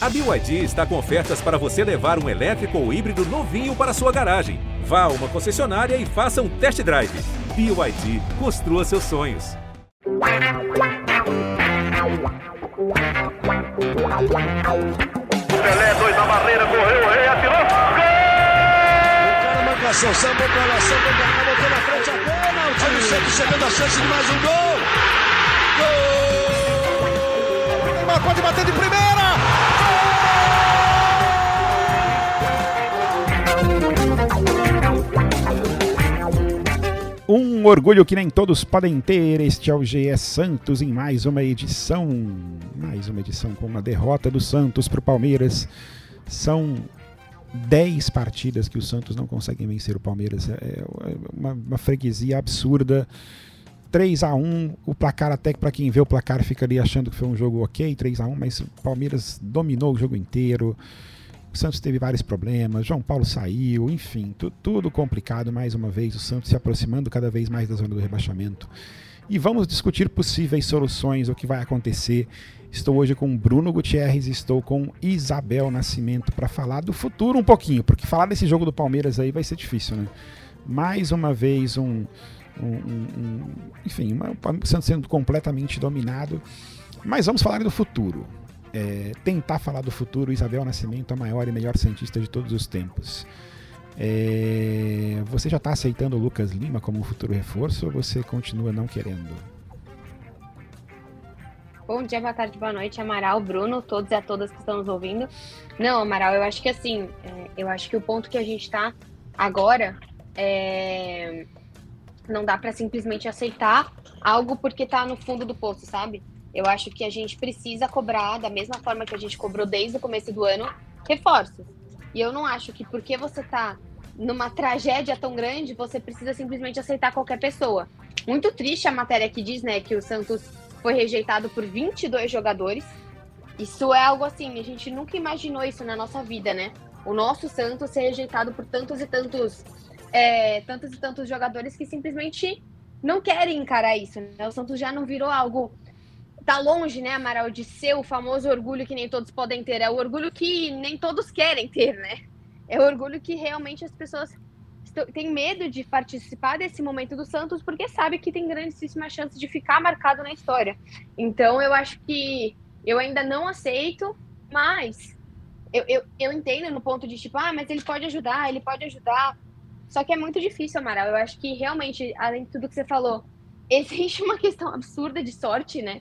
A BYD está com ofertas para você levar um elétrico ou híbrido novinho para sua garagem. Vá a uma concessionária e faça um test drive. BYD, construa seus sonhos. Pelé, dois na barreira, correu, rei atirou. Gol! O cara pra lá, sambou pra cá, botou na frente a bola. O time sempre chegando a chance de mais um gol. Gol! Neymar pode bater de primeira. Orgulho que nem todos podem ter. Este é o GE Santos em mais uma edição. Mais uma edição com uma derrota do Santos para o Palmeiras. São 10 partidas que o Santos não consegue vencer o Palmeiras. É uma, uma freguesia absurda. 3 a 1 o placar até que para quem vê o placar fica ali achando que foi um jogo ok, 3 a 1 mas o Palmeiras dominou o jogo inteiro. O Santos teve vários problemas, João Paulo saiu, enfim, tu, tudo complicado mais uma vez. O Santos se aproximando cada vez mais da zona do rebaixamento. E vamos discutir possíveis soluções, o que vai acontecer. Estou hoje com Bruno Gutierrez, estou com Isabel Nascimento para falar do futuro um pouquinho, porque falar desse jogo do Palmeiras aí vai ser difícil, né? Mais uma vez um, um, um, enfim, o Santos sendo completamente dominado. Mas vamos falar do futuro é, tentar falar do futuro, Isabel Nascimento, a maior e melhor cientista de todos os tempos. É, você já está aceitando o Lucas Lima como futuro reforço ou você continua não querendo? Bom dia, boa tarde, boa noite, Amaral, Bruno, todos e a todas que estão nos ouvindo. Não, Amaral, eu acho que assim, é, eu acho que o ponto que a gente está agora é, não dá para simplesmente aceitar algo porque está no fundo do poço, sabe? Eu acho que a gente precisa cobrar, da mesma forma que a gente cobrou desde o começo do ano, reforços. E eu não acho que porque você tá numa tragédia tão grande, você precisa simplesmente aceitar qualquer pessoa. Muito triste a matéria que diz, né, que o Santos foi rejeitado por 22 jogadores. Isso é algo assim, a gente nunca imaginou isso na nossa vida, né? O nosso Santos ser rejeitado por tantos e tantos, é, tantos e tantos jogadores que simplesmente não querem encarar isso. Né? O Santos já não virou algo tá longe, né, Amaral, de ser o famoso orgulho que nem todos podem ter. É o orgulho que nem todos querem ter, né? É o orgulho que realmente as pessoas têm medo de participar desse momento do Santos porque sabe que tem grandíssima chance de ficar marcado na história. Então, eu acho que eu ainda não aceito, mas eu, eu, eu entendo no ponto de tipo, ah, mas ele pode ajudar, ele pode ajudar. Só que é muito difícil, Amaral. Eu acho que realmente, além de tudo que você falou, existe uma questão absurda de sorte, né?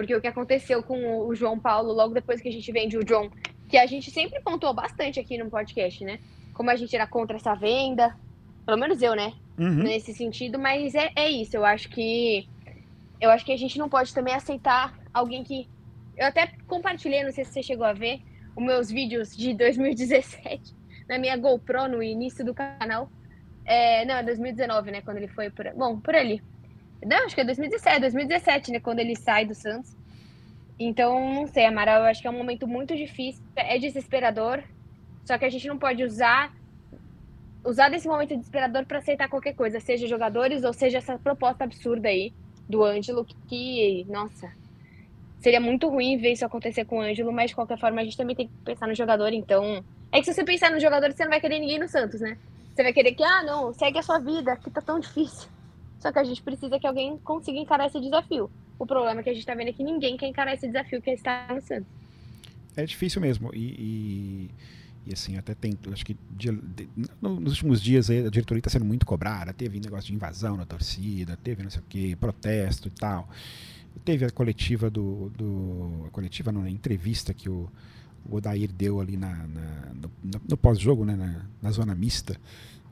Porque o que aconteceu com o João Paulo logo depois que a gente vende o John, que a gente sempre pontuou bastante aqui no podcast, né? Como a gente era contra essa venda, pelo menos eu, né? Uhum. Nesse sentido, mas é, é isso. Eu acho que eu acho que a gente não pode também aceitar alguém que eu até compartilhei, não sei se você chegou a ver, os meus vídeos de 2017 na minha GoPro no início do canal. É, não, 2019, né? Quando ele foi por. Bom, por ali. Não, acho que é 2017, 2017, né? Quando ele sai do Santos. Então, não sei, Amaral, eu acho que é um momento muito difícil, é desesperador. Só que a gente não pode usar usar desse momento desesperador para aceitar qualquer coisa, seja jogadores ou seja essa proposta absurda aí do Ângelo, que, nossa, seria muito ruim ver isso acontecer com o Ângelo, mas de qualquer forma a gente também tem que pensar no jogador, então. É que se você pensar no jogador, você não vai querer ninguém no Santos, né? Você vai querer que, ah, não, segue a sua vida, que tá tão difícil. Só que a gente precisa que alguém consiga encarar esse desafio. O problema é que a gente tá vendo é que ninguém quer encarar esse desafio que é no Santos. É difícil mesmo. E, e, e assim, até tem. Acho que de, nos últimos dias aí, a diretoria está sendo muito cobrada. Teve negócio de invasão na torcida, teve não sei o que, protesto e tal. Teve a coletiva do. do a coletiva, não, a entrevista que o, o Odair deu ali na, na no, no pós-jogo, né, na, na zona mista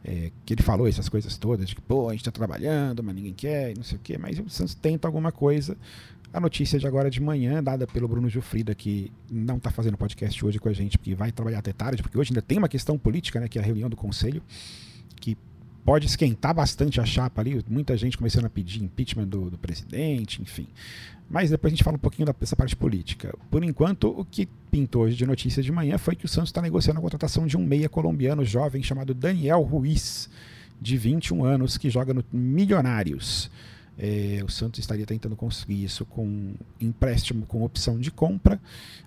é, que ele falou essas coisas todas, de que, pô, a gente está trabalhando, mas ninguém quer, não sei o quê, mas o Santos tenta alguma coisa. A notícia de agora de manhã, dada pelo Bruno Gilfrida, que não está fazendo podcast hoje com a gente, porque vai trabalhar até tarde, porque hoje ainda tem uma questão política, né, que é a reunião do Conselho, que pode esquentar bastante a chapa ali, muita gente começando a pedir impeachment do, do presidente, enfim. Mas depois a gente fala um pouquinho dessa parte política. Por enquanto, o que pintou hoje de notícia de manhã foi que o Santos está negociando a contratação de um meia colombiano jovem chamado Daniel Ruiz, de 21 anos, que joga no Milionários. É, o Santos estaria tentando conseguir isso com empréstimo com opção de compra.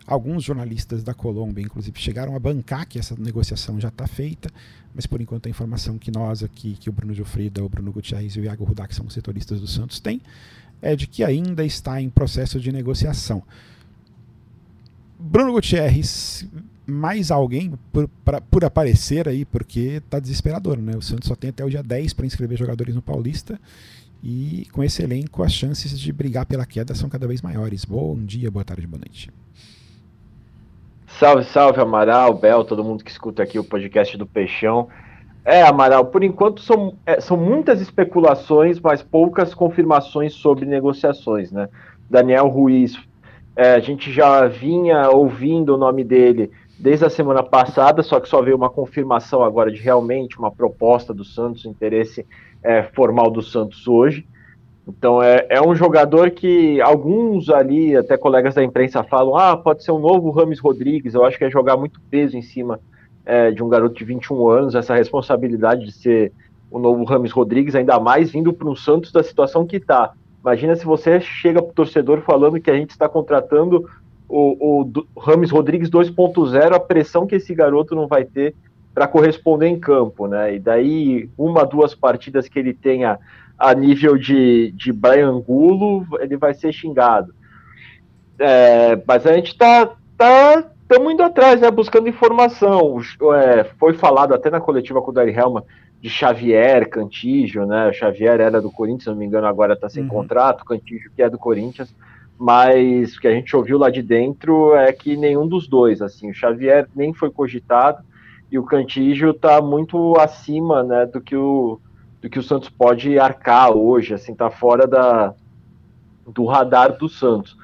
Alguns jornalistas da Colômbia, inclusive, chegaram a bancar que essa negociação já está feita, mas por enquanto a informação que nós aqui, que o Bruno Gilfrida, o Bruno Gutierrez e o Iago Rudak são setoristas do Santos têm, é de que ainda está em processo de negociação. Bruno Gutierrez, mais alguém por, pra, por aparecer aí, porque está desesperador, né? O Santos só tem até o dia 10 para inscrever jogadores no Paulista e com esse elenco, as chances de brigar pela queda são cada vez maiores. Bom dia, boa tarde, boa noite. Salve, salve, Amaral, Bel, todo mundo que escuta aqui o podcast do Peixão. É, Amaral, por enquanto são, é, são muitas especulações, mas poucas confirmações sobre negociações, né? Daniel Ruiz, é, a gente já vinha ouvindo o nome dele desde a semana passada, só que só veio uma confirmação agora de realmente uma proposta do Santos, interesse é, formal do Santos hoje. Então é, é um jogador que alguns ali, até colegas da imprensa, falam: ah, pode ser um novo Rames Rodrigues. Eu acho que é jogar muito peso em cima é, de um garoto de 21 anos, essa responsabilidade de ser o novo Rames Rodrigues, ainda mais vindo para um Santos da situação que está. Imagina se você chega para o torcedor falando que a gente está contratando o, o Rames Rodrigues 2.0, a pressão que esse garoto não vai ter para corresponder em campo, né? E daí, uma, duas partidas que ele tenha a nível de, de Brian Angulo, ele vai ser xingado. É, mas a gente tá, tá estamos indo atrás, né, buscando informação. É, foi falado até na coletiva com o Dari Helma de Xavier, Cantígio, né? O Xavier era do Corinthians, se não me engano, agora está sem uhum. contrato, Cantígio que é do Corinthians, mas o que a gente ouviu lá de dentro é que nenhum dos dois, assim, o Xavier nem foi cogitado, e o Cantígio está muito acima né, do, que o, do que o Santos pode arcar hoje, assim, está fora da, do radar do Santos.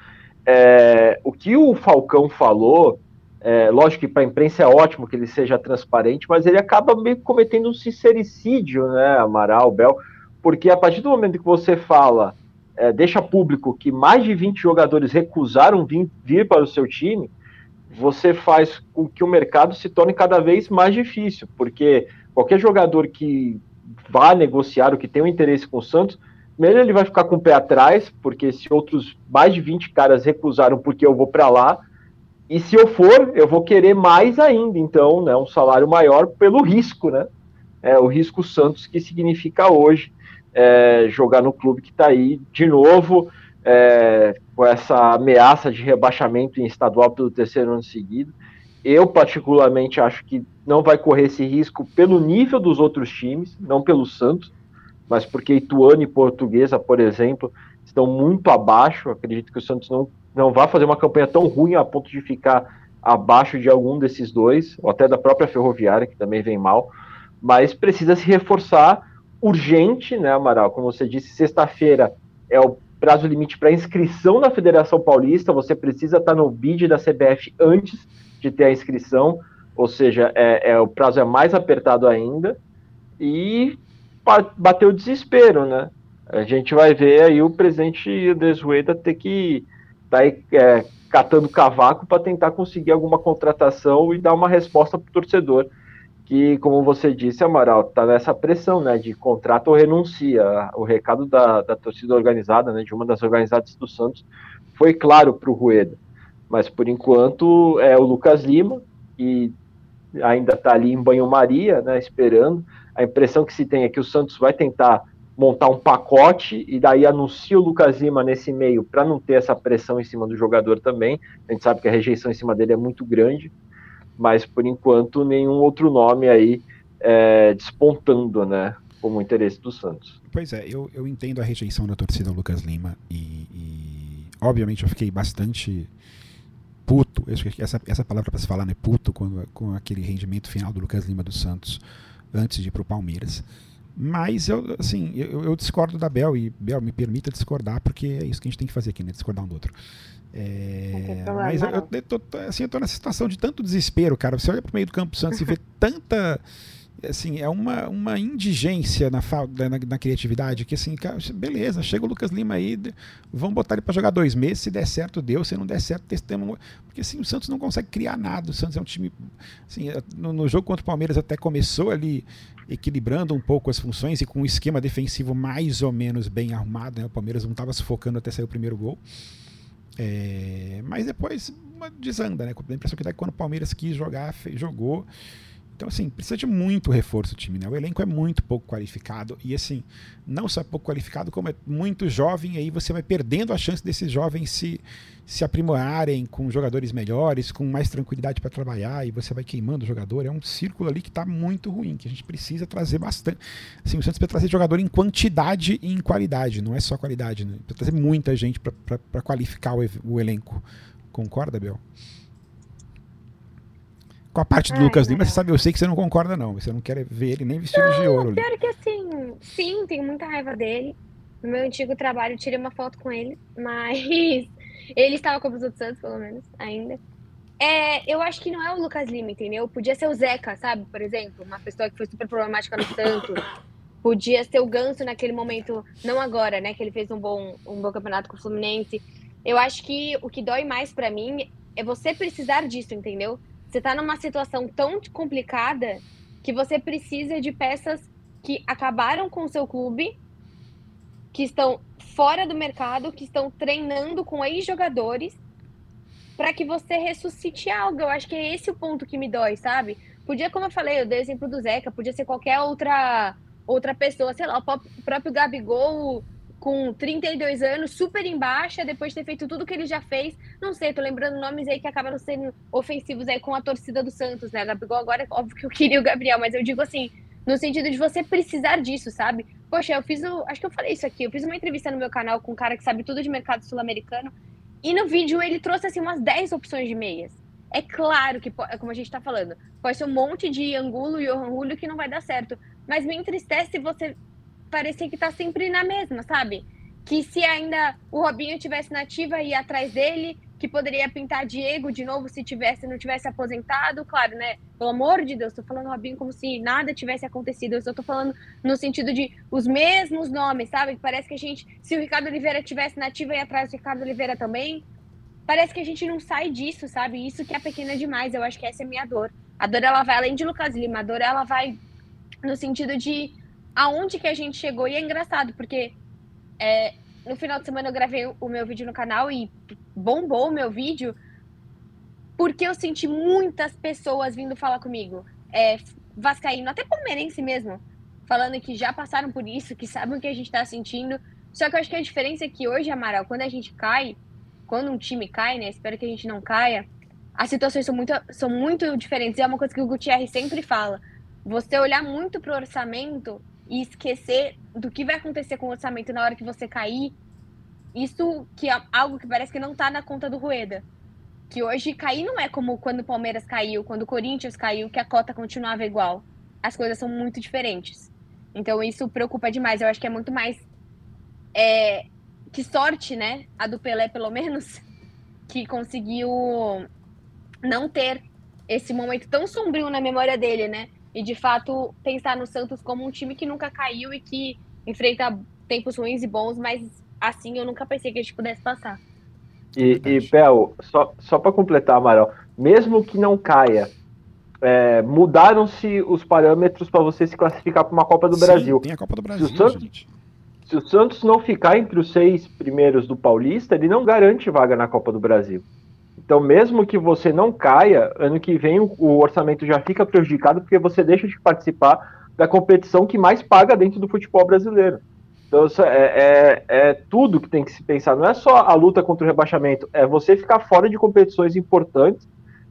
É, o que o Falcão falou, é, lógico que para a imprensa é ótimo que ele seja transparente, mas ele acaba meio cometendo um sincericídio, né, Amaral, Bel, porque a partir do momento que você fala, é, deixa público que mais de 20 jogadores recusaram vir, vir para o seu time, você faz com que o mercado se torne cada vez mais difícil, porque qualquer jogador que vá negociar ou que tenha um interesse com o Santos, primeiro ele vai ficar com o pé atrás, porque se outros mais de 20 caras recusaram porque eu vou para lá, e se eu for, eu vou querer mais ainda, então, né, um salário maior pelo risco, né? É, o risco Santos que significa hoje é, jogar no clube que está aí de novo é, com essa ameaça de rebaixamento em estadual pelo terceiro ano seguido. Eu, particularmente, acho que não vai correr esse risco pelo nível dos outros times, não pelo Santos, mas porque Ituano e Portuguesa, por exemplo, estão muito abaixo. Acredito que o Santos não, não vai fazer uma campanha tão ruim a ponto de ficar abaixo de algum desses dois, ou até da própria Ferroviária, que também vem mal, mas precisa se reforçar urgente, né, Amaral? Como você disse, sexta-feira é o prazo limite para inscrição na Federação Paulista, você precisa estar no bid da CBF antes de ter a inscrição, ou seja, é, é o prazo é mais apertado ainda, e bateu o desespero, né? A gente vai ver aí o presidente Desueda ter que estar tá é, catando cavaco para tentar conseguir alguma contratação e dar uma resposta para o torcedor que, como você disse, Amaral, está nessa pressão, né, de contrato ou renuncia. O recado da, da torcida organizada, né, de uma das organizadas do Santos, foi claro para o Rueda. Mas, por enquanto, é o Lucas Lima, e ainda está ali em banho-maria, né, esperando. A impressão que se tem é que o Santos vai tentar montar um pacote e daí anuncia o Lucas Lima nesse meio para não ter essa pressão em cima do jogador também. A gente sabe que a rejeição em cima dele é muito grande mas por enquanto nenhum outro nome aí é, despontando, né, como interesse do Santos. Pois é, eu, eu entendo a rejeição da torcida ao Lucas Lima e, e obviamente eu fiquei bastante puto, essa, essa palavra para se falar, né, puto, com, com aquele rendimento final do Lucas Lima dos Santos antes de ir para o Palmeiras. Mas eu, assim, eu, eu, discordo da Bel e Bel me permita discordar porque é isso que a gente tem que fazer aqui, né? Discordar um do outro. É, mas eu, eu, tô, assim, eu tô nessa situação de tanto desespero, cara. Você olha pro meio do Campo Santos e vê tanta assim, é uma, uma indigência na, na, na, criatividade, que assim, beleza, chega o Lucas Lima aí, vamos botar ele para jogar dois meses, se der certo, deu, se não der certo, testamos. Porque assim, o Santos não consegue criar nada, o Santos é um time, assim, é, no, no jogo contra o Palmeiras até começou ali equilibrando um pouco as funções e com um esquema defensivo mais ou menos bem arrumado, né? o Palmeiras não estava sufocando até sair o primeiro gol. É, mas depois desanda, né? A impressão que dá quando o Palmeiras quis jogar, jogou. Então, assim, precisa de muito reforço o time, né? O elenco é muito pouco qualificado e, assim, não só é pouco qualificado, como é muito jovem, aí você vai perdendo a chance desses jovens se, se aprimorarem com jogadores melhores, com mais tranquilidade para trabalhar e você vai queimando o jogador. É um círculo ali que está muito ruim, que a gente precisa trazer bastante. Assim, o Santos precisa trazer jogador em quantidade e em qualidade, não é só qualidade, né? Precisa trazer muita gente para qualificar o, o elenco. Concorda, Bel? Com a parte do Lucas Lima, você sabe, eu sei que você não concorda, não. Você não quer ver ele nem vestido não, de ouro. Pior ali. que assim, sim, tenho muita raiva dele. No meu antigo trabalho, tirei uma foto com ele, mas ele estava com o do Santos, pelo menos, ainda. É, eu acho que não é o Lucas Lima, entendeu? Podia ser o Zeca, sabe? Por exemplo, uma pessoa que foi super problemática no Santos. Podia ser o Ganso naquele momento, não agora, né? Que ele fez um bom, um bom campeonato com o Fluminense. Eu acho que o que dói mais para mim é você precisar disso, entendeu? Você está numa situação tão complicada que você precisa de peças que acabaram com o seu clube, que estão fora do mercado, que estão treinando com ex-jogadores, para que você ressuscite algo. Eu acho que é esse o ponto que me dói, sabe? Podia, como eu falei, eu dei exemplo do Zeca, podia ser qualquer outra outra pessoa, sei lá, o próprio Gabigol com 32 anos, super em baixa, depois de ter feito tudo que ele já fez. Não sei, tô lembrando nomes aí que acabaram sendo ofensivos aí com a torcida do Santos, né? Gabigol agora, óbvio que eu queria o Gabriel, mas eu digo assim, no sentido de você precisar disso, sabe? Poxa, eu fiz o. Acho que eu falei isso aqui. Eu fiz uma entrevista no meu canal com um cara que sabe tudo de mercado sul-americano. E no vídeo ele trouxe assim umas 10 opções de meias. É claro que, é como a gente tá falando, pode ser um monte de Angulo e Julio que não vai dar certo. Mas me entristece você parecia que tá sempre na mesma, sabe? Que se ainda o Robinho tivesse nativa e atrás dele, que poderia pintar Diego de novo se tivesse não tivesse aposentado, claro, né? Pelo amor de Deus, tô falando Robinho como se nada tivesse acontecido. Eu só tô falando no sentido de os mesmos nomes, sabe? Parece que a gente, se o Ricardo Oliveira tivesse nativa e atrás do Ricardo Oliveira também, parece que a gente não sai disso, sabe? Isso que é pequena demais. Eu acho que essa é a minha dor. A dor ela vai além de Lucas Lima, a dor ela vai no sentido de aonde que a gente chegou. E é engraçado, porque é, no final de semana eu gravei o meu vídeo no canal e bombou o meu vídeo, porque eu senti muitas pessoas vindo falar comigo. É, Vascaíno, até palmeirense mesmo, falando que já passaram por isso, que sabem o que a gente está sentindo. Só que eu acho que a diferença é que hoje, Amaral, quando a gente cai, quando um time cai, né? Espero que a gente não caia, as situações são muito, são muito diferentes. E é uma coisa que o Gutierrez sempre fala. Você olhar muito para o orçamento e esquecer do que vai acontecer com o orçamento na hora que você cair, isso que é algo que parece que não tá na conta do Rueda. Que hoje cair não é como quando o Palmeiras caiu, quando o Corinthians caiu, que a cota continuava igual. As coisas são muito diferentes. Então isso preocupa demais. Eu acho que é muito mais. É, que sorte, né? A do Pelé, pelo menos, que conseguiu não ter esse momento tão sombrio na memória dele, né? E de fato pensar no Santos como um time que nunca caiu e que enfrenta tempos ruins e bons, mas assim eu nunca pensei que a gente pudesse passar. E, e Pel, só, só para completar, Amaral, mesmo que não caia, é, mudaram-se os parâmetros para você se classificar para uma Copa do Sim, Brasil. Tem a Copa do Brasil, se o, Santos, se o Santos não ficar entre os seis primeiros do Paulista, ele não garante vaga na Copa do Brasil. Então, mesmo que você não caia, ano que vem o, orçamento já fica prejudicado porque você deixa de participar da competição que mais paga dentro do futebol brasileiro. Então, é, é, é, tudo que tem que se pensar. Não é só a luta contra o rebaixamento, é você ficar fora de competições importantes,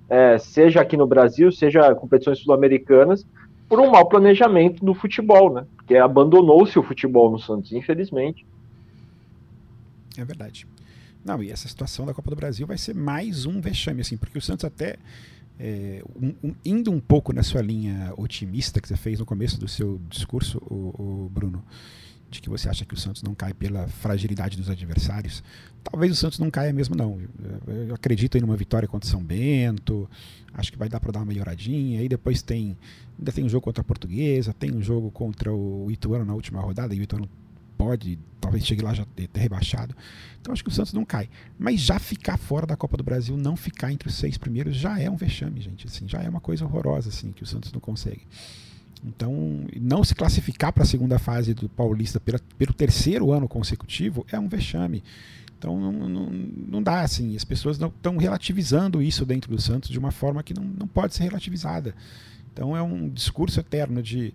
é, seja aqui no Brasil, seja competições sul-americanas, por um mau planejamento do futebol, né? Porque abandonou-se o futebol no Santos, infelizmente. É verdade. Não, e essa situação da Copa do Brasil vai ser mais um vexame, assim, porque o Santos até. É, um, um, indo um pouco na sua linha otimista que você fez no começo do seu discurso, o, o Bruno, de que você acha que o Santos não cai pela fragilidade dos adversários. Talvez o Santos não caia mesmo, não. Eu acredito em uma vitória contra São Bento. Acho que vai dar para dar uma melhoradinha. Aí depois tem. Ainda tem um jogo contra a Portuguesa, tem um jogo contra o Ituano na última rodada, e o Ituano pode, talvez chegue lá já ter, rebaixado. Então acho que o Santos não cai. Mas já ficar fora da Copa do Brasil, não ficar entre os seis primeiros, já é um vexame, gente. Assim, já é uma coisa horrorosa assim, que o Santos não consegue. Então, não se classificar para a segunda fase do Paulista pela, pelo terceiro ano consecutivo é um vexame. Então, não, não, não dá assim. As pessoas estão relativizando isso dentro do Santos de uma forma que não, não pode ser relativizada. Então, é um discurso eterno de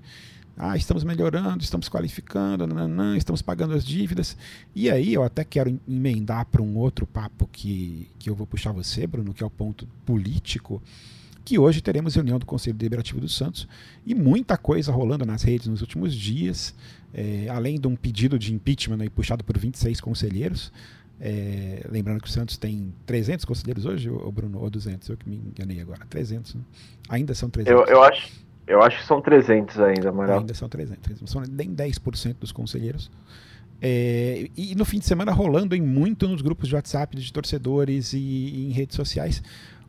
ah, estamos melhorando, estamos qualificando, nananã, estamos pagando as dívidas. E aí eu até quero emendar para um outro papo que, que eu vou puxar você, Bruno, que é o ponto político que hoje teremos reunião do Conselho Deliberativo do Santos e muita coisa rolando nas redes nos últimos dias, é, além de um pedido de impeachment puxado por 26 conselheiros. É, lembrando que o Santos tem 300 conselheiros hoje, ou Bruno, ou 200? Eu que me enganei agora. 300, né? Ainda são 300. Eu, eu, acho, eu acho que são 300 ainda, Amaral. Ainda são 300. São nem 10% dos conselheiros. É, e no fim de semana rolando em muito nos grupos de WhatsApp de torcedores e, e em redes sociais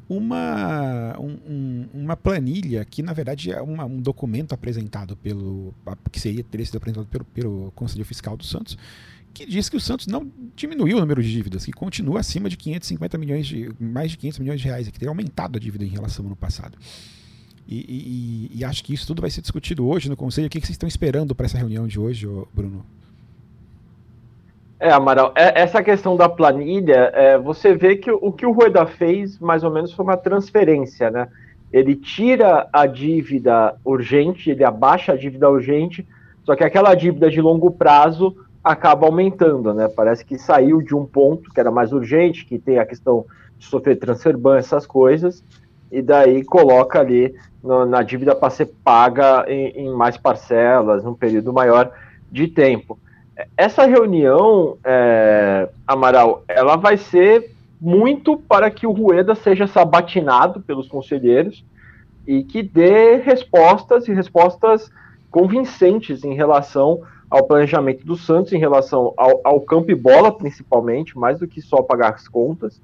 uma, um, uma planilha que, na verdade, é uma, um documento apresentado pelo. que seria, teria sido apresentado pelo, pelo Conselho Fiscal do Santos, que diz que o Santos não diminuiu o número de dívidas, que continua acima de 550 milhões de. mais de 500 milhões de reais, que teria aumentado a dívida em relação ao ano passado. E, e, e, acho que isso tudo vai ser discutido hoje no Conselho. O que, vocês estão esperando para essa reunião de hoje, Bruno? É, Amaral, é, essa questão da planilha, é, você vê que o que o Rueda fez, mais ou menos, foi uma transferência, né? Ele tira a dívida urgente, ele abaixa a dívida urgente, só que aquela dívida de longo prazo acaba aumentando, né? Parece que saiu de um ponto que era mais urgente, que tem a questão de sofrer transfer ban, essas coisas, e daí coloca ali no, na dívida para ser paga em, em mais parcelas, num período maior de tempo essa reunião, é, Amaral, ela vai ser muito para que o Rueda seja sabatinado pelos conselheiros e que dê respostas e respostas convincentes em relação ao planejamento do Santos, em relação ao, ao campo e bola, principalmente, mais do que só pagar as contas.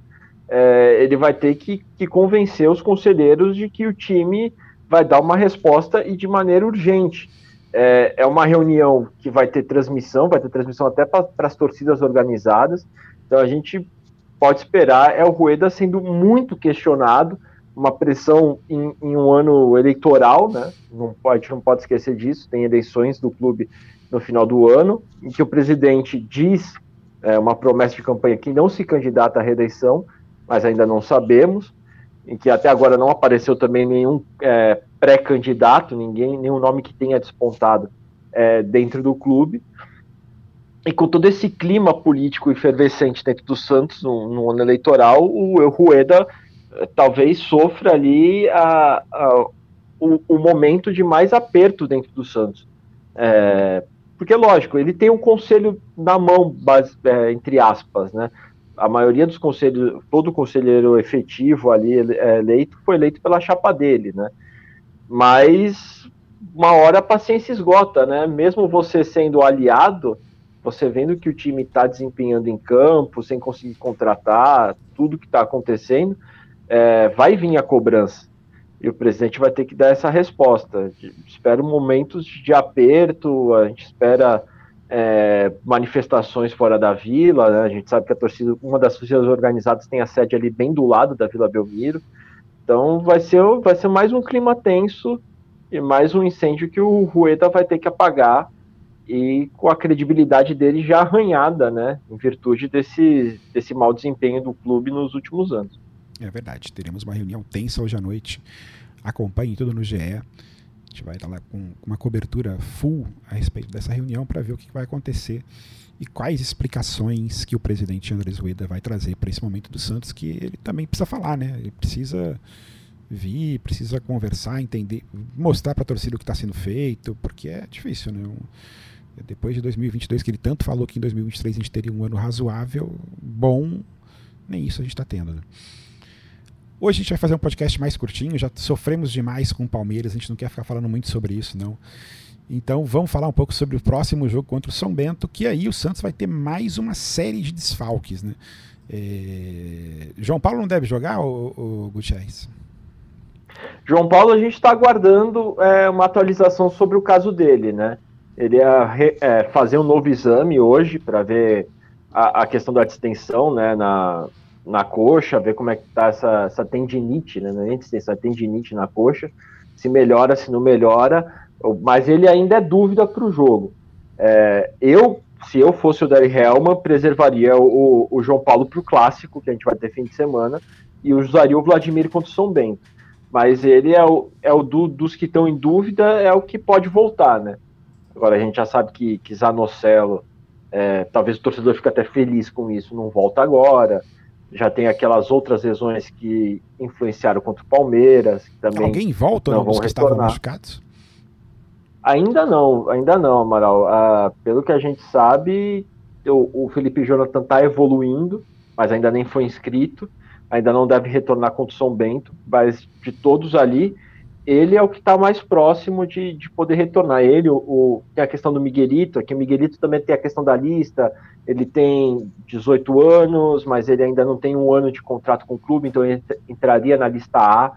É, ele vai ter que, que convencer os conselheiros de que o time vai dar uma resposta e de maneira urgente. É, é uma reunião que vai ter transmissão, vai ter transmissão até para as torcidas organizadas. Então a gente pode esperar é o Rueda sendo muito questionado, uma pressão em, em, um ano eleitoral, né? Não pode, não pode esquecer disso. Tem eleições do clube no final do ano, em que o presidente diz é, uma promessa de campanha que não se candidata à reeleição, mas ainda não sabemos, em que até agora não apareceu também nenhum é, pré-candidato, ninguém, nenhum nome que tenha despontado é, dentro do clube. E com todo esse clima político efervescente dentro do Santos no, no ano eleitoral, o, Rueda é, talvez sofra ali a, a, o, o, momento de mais aperto dentro do Santos. É, porque, lógico, ele tem um conselho na mão, base, é, entre aspas, né? A maioria dos conselhos, todo conselheiro efetivo ali é, eleito foi eleito pela chapa dele, né? Mas uma hora a paciência esgota, né? Mesmo você sendo aliado, você vendo que o time está desempenhando em campo, sem conseguir contratar, tudo que está acontecendo, é, vai vir a cobrança. E o presidente vai ter que dar essa resposta. Espero momentos de aperto, a gente espera é, manifestações fora da vila, né? a gente sabe que a torcida, uma das torcidas organizadas tem a sede ali bem do lado da Vila Belmiro. Então vai ser, vai ser mais um clima tenso e mais um incêndio que o Rueda vai ter que apagar e com a credibilidade dele já arranhada, né, em virtude desse, desse mau desempenho do clube nos últimos anos. É verdade, teremos uma reunião tensa hoje à noite. Acompanhe tudo no GE. A gente vai estar lá com uma cobertura full a respeito dessa reunião para ver o que vai acontecer e quais explicações que o presidente Andrés Rueda vai trazer para esse momento do Santos, que ele também precisa falar, né? Ele precisa vir, precisa conversar, entender, mostrar para a torcida o que está sendo feito, porque é difícil, né? Um, depois de 2022, que ele tanto falou que em 2023 a gente teria um ano razoável, bom, nem isso a gente está tendo. Né? Hoje a gente vai fazer um podcast mais curtinho, já sofremos demais com o Palmeiras, a gente não quer ficar falando muito sobre isso, não. Então vamos falar um pouco sobre o próximo jogo contra o São Bento, que aí o Santos vai ter mais uma série de desfalques, né? É... João Paulo não deve jogar, o, Gutierrez? João Paulo, a gente está aguardando é, uma atualização sobre o caso dele, né? Ele ia re, é, fazer um novo exame hoje para ver a, a, questão da distensão né, na, na coxa, ver como é que está essa, essa tendinite, né? Não é é tendinite na coxa, se melhora, se não melhora, mas ele ainda é dúvida para o jogo. É, eu, se eu fosse o Derry Helman, preservaria o, o João Paulo para o clássico, que a gente vai ter fim de semana, e usaria o Vladimir contra o São Bento. Mas ele é o, é o do, dos que estão em dúvida, é o que pode voltar, né? Agora a gente já sabe que, que Zanocelo, é, talvez o torcedor fique até feliz com isso, não volta agora. Já tem aquelas outras lesões que influenciaram contra o Palmeiras. Que também Alguém volta não, dos que estavam machucados? Ainda não, ainda não, Amaral. Ah, pelo que a gente sabe, o, o Felipe Jonathan está evoluindo, mas ainda nem foi inscrito ainda não deve retornar contra o São Bento, mas de todos ali, ele é o que está mais próximo de, de poder retornar. Ele, o, o, tem a questão do Miguelito, aqui o Miguelito também tem a questão da lista, ele tem 18 anos, mas ele ainda não tem um ano de contrato com o clube, então ele entraria na lista A,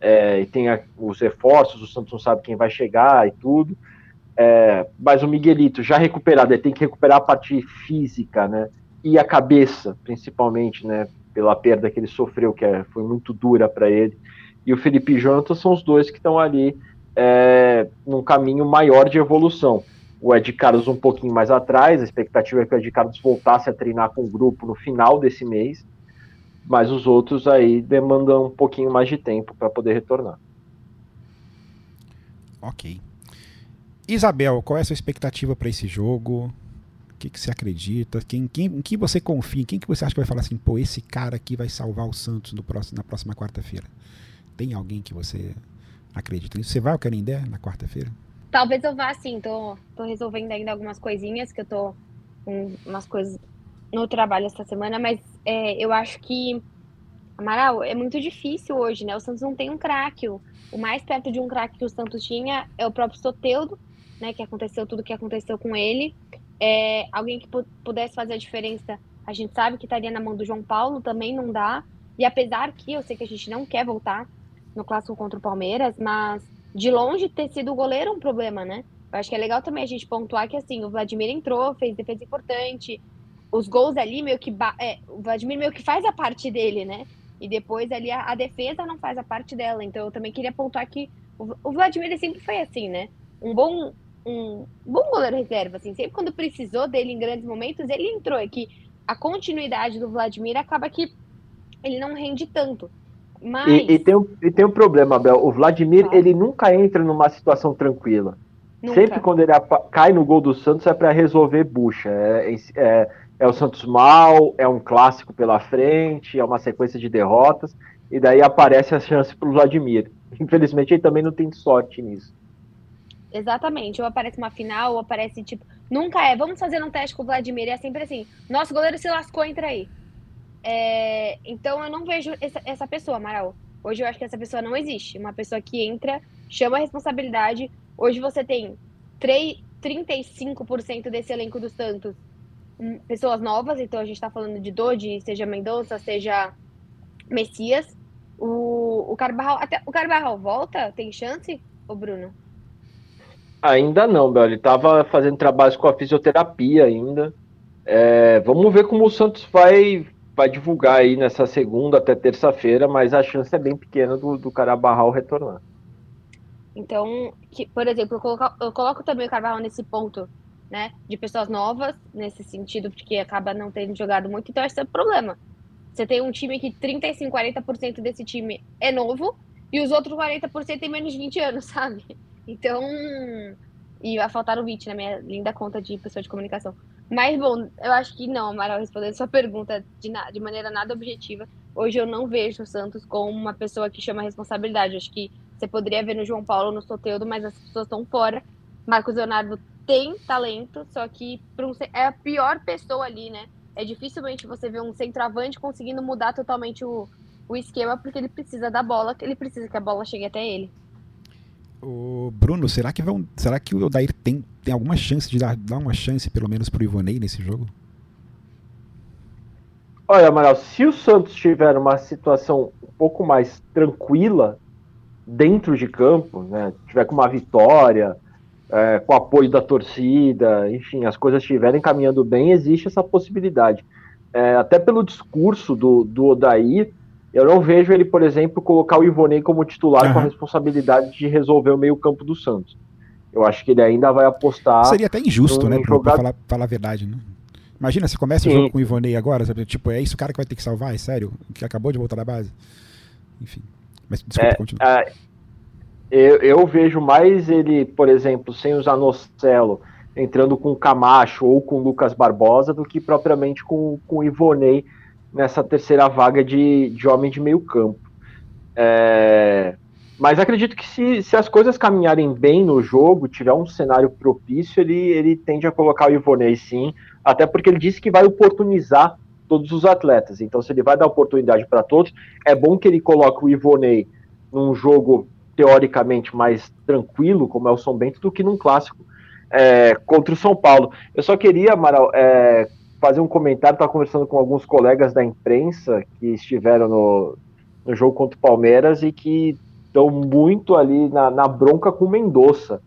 é, e tem a, os reforços, o Santos não sabe quem vai chegar e tudo. É, mas o Miguelito já recuperado, ele tem que recuperar a parte física, né? E a cabeça, principalmente, né? pela perda que ele sofreu, que é, foi muito dura para ele. E o Felipe Jonathan são os dois que estão ali é, num caminho maior de evolução. O Ed Carlos um pouquinho mais atrás, a expectativa é que o Ed Carlos voltasse a treinar com o grupo no final desse mês, mas os outros aí demandam um pouquinho mais de tempo para poder retornar. Ok. Isabel, qual é a sua expectativa para esse jogo? que, que você acredita? Quem, quem, em que você confia? Quem que você acha que vai falar assim, pô, esse cara aqui vai salvar o Santos no próximo, na próxima quarta-feira? Tem alguém que você acredita Você vai ao Canindé na quarta-feira? Talvez eu vá sim, tô, tô resolvendo ainda algumas coisinhas, que eu tô com umas coisas no trabalho essa semana, mas é, eu acho que, Amaral, é muito difícil hoje, né? O Santos não tem um craque. O, o mais perto de um craque que o Santos tinha é o próprio Soteudo, né? Que aconteceu tudo que aconteceu com ele é, alguém que pudesse fazer a diferença, a gente sabe que estaria na mão do João Paulo, também não dá. E apesar que eu sei que a gente não quer voltar no clássico contra o Palmeiras, mas de longe ter sido o goleiro um problema, né? Eu acho que é legal também a gente pontuar que assim, o Vladimir entrou, fez defesa importante, os gols ali meio que é, o Vladimir meio que faz a parte dele, né? E depois ali a, a, defesa não faz a parte dela. Então eu também queria pontuar que o, o Vladimir sempre foi assim, né? Um bom um bom goleiro reserva, assim, sempre quando precisou dele em grandes momentos, ele entrou. É que a continuidade do Vladimir acaba que ele não rende tanto. Mas... E, e tem, um, e tem um problema, Abel. O Vladimir, ele nunca entra numa situação tranquila. Nunca. Sempre quando ele cai no gol do Santos é para resolver bucha. É, é, é, o Santos mal, é um clássico pela frente, é uma sequência de derrotas, e daí aparece a chance para o Vladimir. Infelizmente, ele também não tem sorte nisso. Exatamente. Ou aparece uma final, ou aparece, tipo. Nunca é. Vamos fazer um teste com o Vladimir. É sempre assim. Nosso goleiro se lascou, entra aí. É, então eu não vejo essa, essa pessoa, Amaral. Hoje eu acho que essa pessoa não existe. Uma pessoa que entra, chama a responsabilidade. Hoje você tem 3, 35% desse elenco do Santos hum, pessoas novas. Então a gente tá falando de Dodi, seja Mendonça, seja Messias. O, o Carbarral. Até o Carbarral volta? Tem chance, o Bruno? Ainda não, Bel. Ele estava fazendo trabalhos com a fisioterapia ainda. É, vamos ver como o Santos vai, vai divulgar aí nessa segunda até terça-feira, mas a chance é bem pequena do, do Carabarral retornar. Então, que, por exemplo, eu coloco, eu coloco também o Carvalho nesse ponto, né? De pessoas novas, nesse sentido, porque acaba não tendo jogado muito, então esse é o problema. Você tem um time que 35, 40% desse time é novo, e os outros 40% tem menos de 20 anos, sabe? Então. E vai faltar o Vit na minha linda conta de pessoa de comunicação. Mas, bom, eu acho que não, Amaral, respondendo sua pergunta de, de maneira nada objetiva, hoje eu não vejo o Santos como uma pessoa que chama responsabilidade. Eu acho que você poderia ver no João Paulo, no Soteudo, mas as pessoas estão fora. Marcos Leonardo tem talento, só que um, é a pior pessoa ali, né? É dificilmente você ver um centroavante conseguindo mudar totalmente o, o esquema, porque ele precisa da bola, ele precisa que a bola chegue até ele. O Bruno, será que vão, será que o Odair tem, tem alguma chance de dar, dar uma chance pelo menos pro Ivonei nesse jogo? Olha, Amaral, se o Santos tiver uma situação um pouco mais tranquila dentro de campo, né, tiver com uma vitória, é, com apoio da torcida, enfim, as coisas estiverem caminhando bem, existe essa possibilidade. É, até pelo discurso do, do Odair, eu não vejo ele, por exemplo, colocar o Ivonei como titular uhum. com a responsabilidade de resolver o meio-campo do Santos. Eu acho que ele ainda vai apostar. Seria até injusto, né? Jogar... Pra falar, falar a verdade, né? Imagina, se começa Sim. o jogo com o Ivonei agora, sabe? Tipo, é isso o cara que vai ter que salvar, é sério? Que acabou de voltar da base. Enfim. Mas desculpa, é, continua. É, eu, eu, vejo mais ele, por exemplo, sem o Zanocelo, entrando com o Camacho ou com o Lucas Barbosa, do que propriamente com, com o Ivonei nessa terceira vaga de, de homem de meio campo. É, mas acredito que se, se as coisas caminharem bem no jogo, tiver um cenário propício, ele, ele tende a colocar o Ivonei sim, até porque ele disse que vai oportunizar todos os atletas. Então, se ele vai dar oportunidade para todos, é bom que ele coloque o Ivonei num jogo teoricamente mais tranquilo, como é o São Bento, do que num clássico é, contra o São Paulo. Eu só queria, Amaral, é, fazer um comentário, estava conversando com alguns colegas da imprensa que estiveram no, no jogo contra o Palmeiras e que estão muito ali na, na bronca com Mendonça,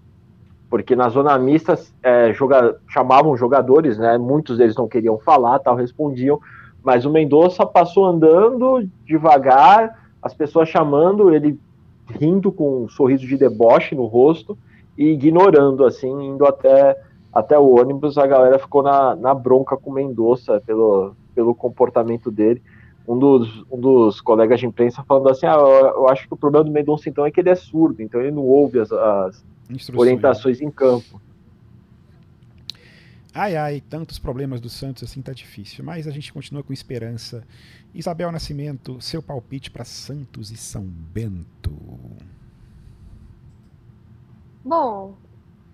porque na zona mista é, joga, chamavam jogadores, né, muitos deles não queriam falar, tal, respondiam, mas o Mendonça passou andando devagar, as pessoas chamando, ele rindo com um sorriso de deboche no rosto e ignorando, assim, indo até até o ônibus, a galera ficou na, na bronca com o Mendonça pelo, pelo comportamento dele. Um dos, um dos colegas de imprensa falando assim: ah, eu, eu acho que o problema do Mendonça então é que ele é surdo, então ele não ouve as, as orientações em campo. Ai, ai, tantos problemas do Santos assim tá difícil, mas a gente continua com esperança. Isabel Nascimento, seu palpite para Santos e São Bento. Bom,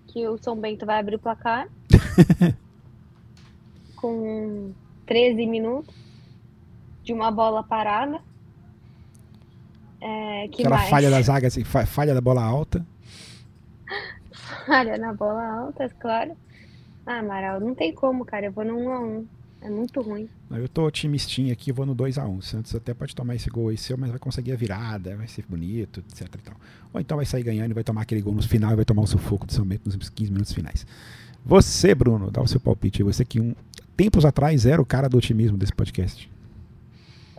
que o São Bento vai abrir o placar com 13 minutos de uma bola parada. É, que Aquela mais? falha da zaga, assim, falha da bola alta. falha na bola alta, claro. Ah, Amaral, não tem como, cara. Eu vou no 1 a 1 é muito ruim. Eu tô otimistinho aqui, vou no 2x1. Santos até pode tomar esse gol aí seu, mas vai conseguir a virada, vai ser bonito, etc. Ou então vai sair ganhando e vai tomar aquele gol no final e vai tomar o sufoco do São Bento nos 15 minutos finais. Você, Bruno, dá o seu palpite. Você que um, tempos atrás era o cara do otimismo desse podcast.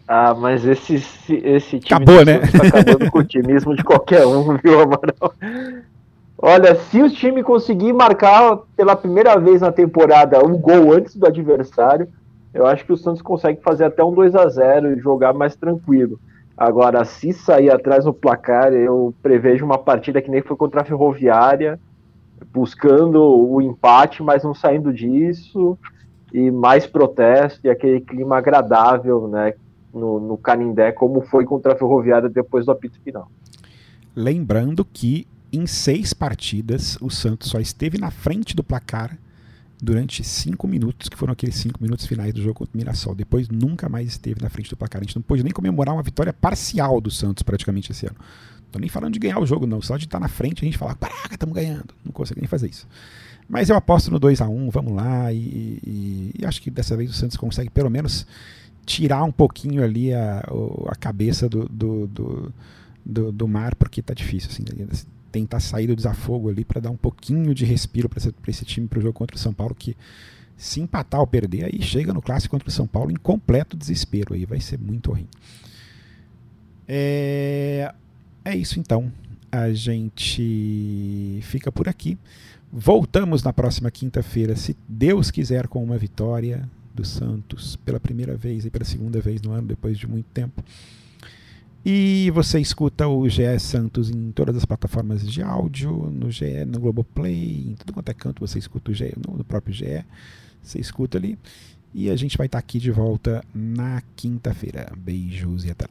Ah, mas esse, esse time Acabou, né? tá acabando com o otimismo de qualquer um, viu, Amaral? Olha, se o time conseguir marcar pela primeira vez na temporada um gol antes do adversário, eu acho que o Santos consegue fazer até um 2 a 0 e jogar mais tranquilo. Agora, se sair atrás no placar, eu prevejo uma partida que nem foi contra a Ferroviária, buscando o empate, mas não saindo disso, e mais protesto e aquele clima agradável, né, no, no Canindé, como foi contra a Ferroviária depois do apito final. Lembrando que em seis partidas, o Santos só esteve na frente do placar durante cinco minutos, que foram aqueles cinco minutos finais do jogo contra o Mirassol. Depois nunca mais esteve na frente do placar. A gente não pôde nem comemorar uma vitória parcial do Santos praticamente esse ano. Tô nem falando de ganhar o jogo, não. Só de estar na frente a gente falar, caraca, estamos ganhando. Não consegue nem fazer isso. Mas eu aposto no 2 a 1 vamos lá. E, e, e, acho que dessa vez o Santos consegue pelo menos tirar um pouquinho ali a, a cabeça do, do, do, do, do mar, porque tá difícil. Assim, tentar sair do desafogo ali para dar um pouquinho de respiro para esse, esse, time para o jogo contra o São Paulo que se empatar ou perder aí chega no clássico contra o São Paulo em completo desespero aí vai ser muito ruim é, é isso então. A gente fica por aqui. Voltamos na próxima quinta-feira se Deus quiser com uma vitória do Santos pela primeira vez e pela segunda vez no ano depois de muito tempo e você escuta o GE Santos em todas as plataformas de áudio, no GE, no Globoplay, em tudo quanto é canto você escuta o GE, no próprio GE, você escuta ali. E a gente vai estar aqui de volta na quinta-feira. Beijos e até lá.